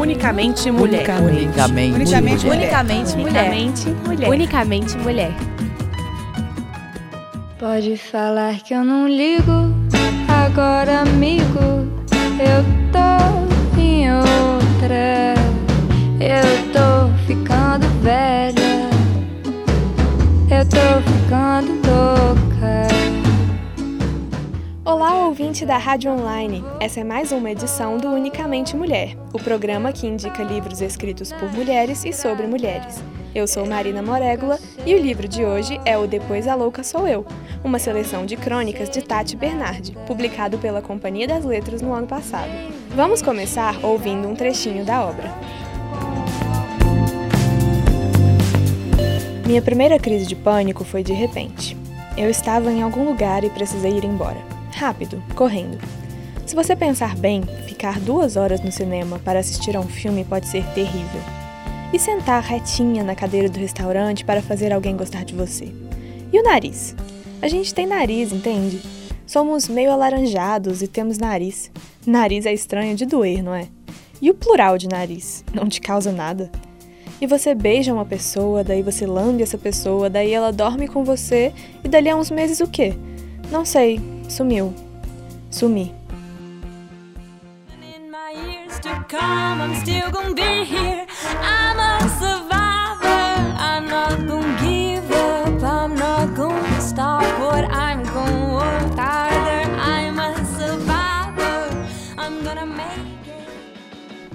Unicamente mulher. Unicamente, Unicamente mulher. Unicamente mulher. Unicamente mulher. Unicamente mulher. Pode falar que eu não ligo. Agora, amigo, eu tô ouvinte da Rádio Online. Essa é mais uma edição do Unicamente Mulher, o programa que indica livros escritos por mulheres e sobre mulheres. Eu sou Marina Morégula e o livro de hoje é o Depois a Louca Sou Eu, uma seleção de crônicas de Tati Bernardi, publicado pela Companhia das Letras no ano passado. Vamos começar ouvindo um trechinho da obra. Minha primeira crise de pânico foi de repente. Eu estava em algum lugar e precisei ir embora. Rápido, correndo. Se você pensar bem, ficar duas horas no cinema para assistir a um filme pode ser terrível. E sentar retinha na cadeira do restaurante para fazer alguém gostar de você? E o nariz? A gente tem nariz, entende? Somos meio alaranjados e temos nariz. Nariz é estranho de doer, não é? E o plural de nariz? Não te causa nada? E você beija uma pessoa, daí você lambe essa pessoa, daí ela dorme com você e dali a uns meses o quê? Não sei, sumiu. Sumi. I'm still gonna be here. I'm a survivor.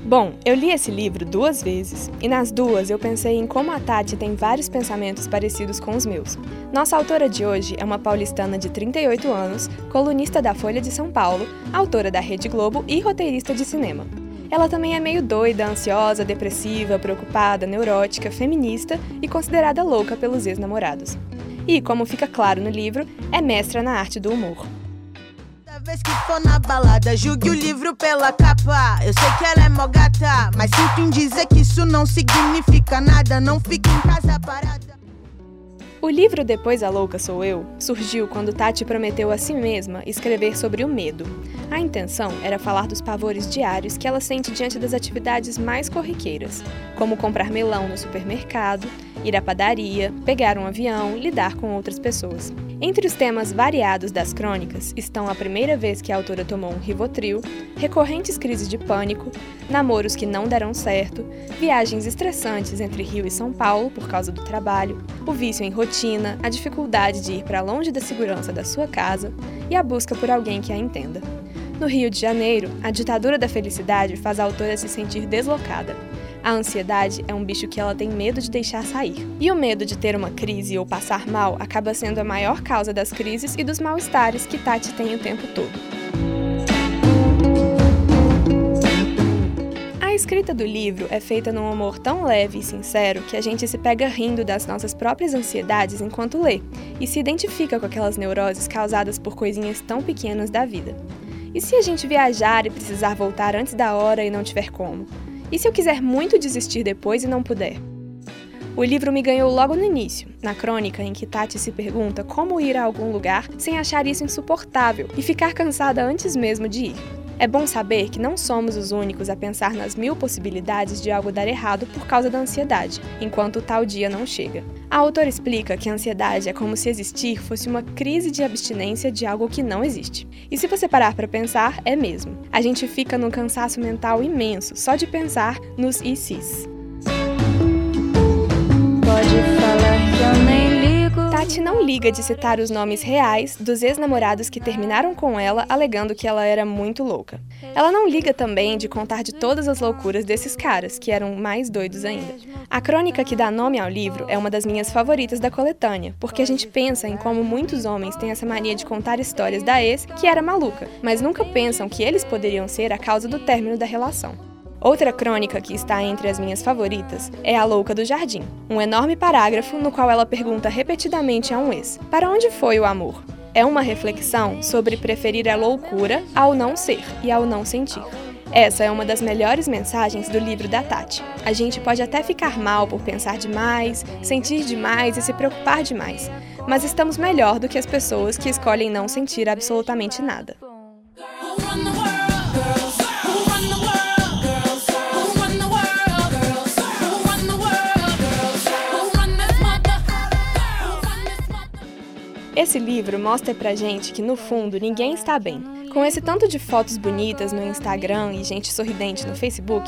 Bom, eu li esse livro duas vezes e nas duas eu pensei em como a Tati tem vários pensamentos parecidos com os meus. Nossa autora de hoje é uma paulistana de 38 anos, colunista da Folha de São Paulo, autora da Rede Globo e roteirista de cinema. Ela também é meio doida, ansiosa, depressiva, preocupada, neurótica, feminista e considerada louca pelos ex-namorados. E, como fica claro no livro, é mestra na arte do humor. Vez que for na balada, julgue o livro pela capa. Eu sei que ela é mó gata, mas sinto em dizer que isso não significa nada. Não fique em casa parada. O livro Depois a Louca Sou Eu surgiu quando Tati prometeu a si mesma escrever sobre o medo. A intenção era falar dos pavores diários que ela sente diante das atividades mais corriqueiras, como comprar melão no supermercado, ir à padaria, pegar um avião, lidar com outras pessoas. Entre os temas variados das crônicas estão a primeira vez que a autora tomou um Rivotril, recorrentes crises de pânico, namoros que não deram certo, viagens estressantes entre Rio e São Paulo por causa do trabalho, o vício em rotina, a dificuldade de ir para longe da segurança da sua casa e a busca por alguém que a entenda. No Rio de Janeiro, a ditadura da felicidade faz a autora se sentir deslocada. A ansiedade é um bicho que ela tem medo de deixar sair. E o medo de ter uma crise ou passar mal acaba sendo a maior causa das crises e dos mal-estares que Tati tem o tempo todo. A escrita do livro é feita num humor tão leve e sincero que a gente se pega rindo das nossas próprias ansiedades enquanto lê e se identifica com aquelas neuroses causadas por coisinhas tão pequenas da vida. E se a gente viajar e precisar voltar antes da hora e não tiver como? E se eu quiser muito desistir depois e não puder? O livro me ganhou logo no início, na crônica em que Tati se pergunta como ir a algum lugar sem achar isso insuportável e ficar cansada antes mesmo de ir. É bom saber que não somos os únicos a pensar nas mil possibilidades de algo dar errado por causa da ansiedade, enquanto o tal dia não chega. A autora explica que a ansiedade é como se existir fosse uma crise de abstinência de algo que não existe. E se você parar para pensar, é mesmo. A gente fica num cansaço mental imenso só de pensar nos sis. Pode Tati não liga de citar os nomes reais dos ex-namorados que terminaram com ela, alegando que ela era muito louca. Ela não liga também de contar de todas as loucuras desses caras, que eram mais doidos ainda. A crônica que dá nome ao livro é uma das minhas favoritas da coletânea, porque a gente pensa em como muitos homens têm essa mania de contar histórias da ex que era maluca, mas nunca pensam que eles poderiam ser a causa do término da relação. Outra crônica que está entre as minhas favoritas é A Louca do Jardim, um enorme parágrafo no qual ela pergunta repetidamente a um ex: Para onde foi o amor? É uma reflexão sobre preferir a loucura ao não ser e ao não sentir. Essa é uma das melhores mensagens do livro da Tati. A gente pode até ficar mal por pensar demais, sentir demais e se preocupar demais, mas estamos melhor do que as pessoas que escolhem não sentir absolutamente nada. Esse livro mostra pra gente que, no fundo, ninguém está bem. Com esse tanto de fotos bonitas no Instagram e gente sorridente no Facebook,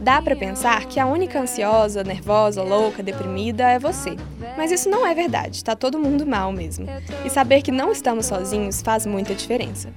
dá pra pensar que a única ansiosa, nervosa, louca, deprimida é você. Mas isso não é verdade, tá todo mundo mal mesmo. E saber que não estamos sozinhos faz muita diferença.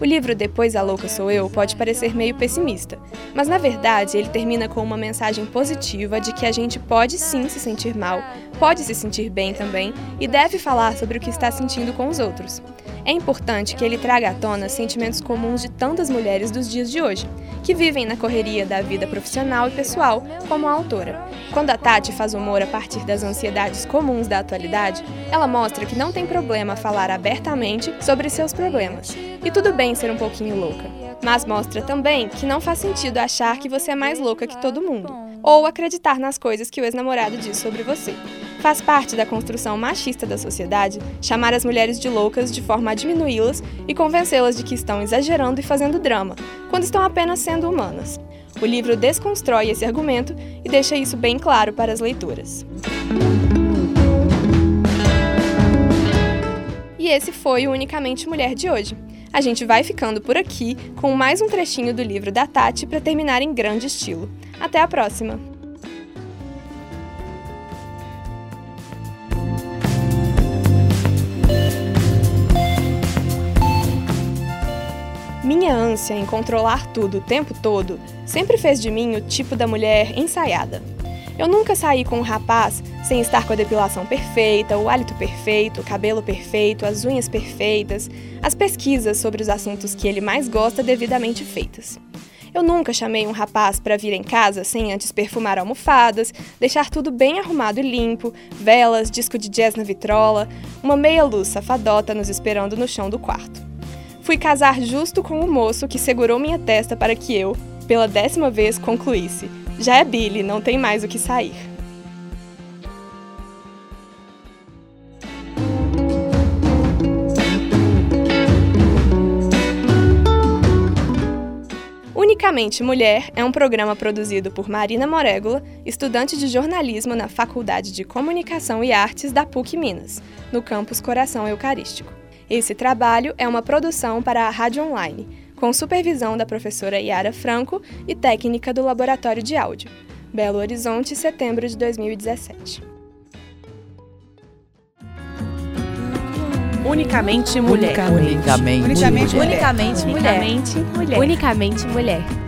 O livro Depois a Louca Sou Eu pode parecer meio pessimista, mas na verdade ele termina com uma mensagem positiva de que a gente pode sim se sentir mal, pode se sentir bem também e deve falar sobre o que está sentindo com os outros. É importante que ele traga à tona sentimentos comuns de tantas mulheres dos dias de hoje, que vivem na correria da vida profissional e pessoal, como a autora. Quando a Tati faz humor a partir das ansiedades comuns da atualidade, ela mostra que não tem problema falar abertamente sobre seus problemas. E tudo bem ser um pouquinho louca. Mas mostra também que não faz sentido achar que você é mais louca que todo mundo, ou acreditar nas coisas que o ex-namorado diz sobre você. Faz parte da construção machista da sociedade chamar as mulheres de loucas de forma a diminuí-las e convencê-las de que estão exagerando e fazendo drama, quando estão apenas sendo humanas. O livro desconstrói esse argumento e deixa isso bem claro para as leitoras. E esse foi o Unicamente Mulher de hoje. A gente vai ficando por aqui com mais um trechinho do livro da Tati para terminar em grande estilo. Até a próxima! Minha ânsia em controlar tudo o tempo todo sempre fez de mim o tipo da mulher ensaiada. Eu nunca saí com um rapaz sem estar com a depilação perfeita, o hálito perfeito, o cabelo perfeito, as unhas perfeitas, as pesquisas sobre os assuntos que ele mais gosta devidamente feitas. Eu nunca chamei um rapaz para vir em casa sem antes perfumar almofadas, deixar tudo bem arrumado e limpo, velas, disco de jazz na vitrola, uma meia luz safadota nos esperando no chão do quarto. Fui casar justo com o moço que segurou minha testa para que eu, pela décima vez, concluísse: já é Billy, não tem mais o que sair. Unicamente Mulher é um programa produzido por Marina Morégola, estudante de jornalismo na Faculdade de Comunicação e Artes da PUC Minas, no campus Coração Eucarístico. Esse trabalho é uma produção para a Rádio Online, com supervisão da professora Yara Franco e técnica do Laboratório de Áudio. Belo Horizonte, setembro de 2017. Unicamente mulher. Unicamente, Unicamente mulher. Unicamente mulher. Unicamente mulher. Unicamente mulher.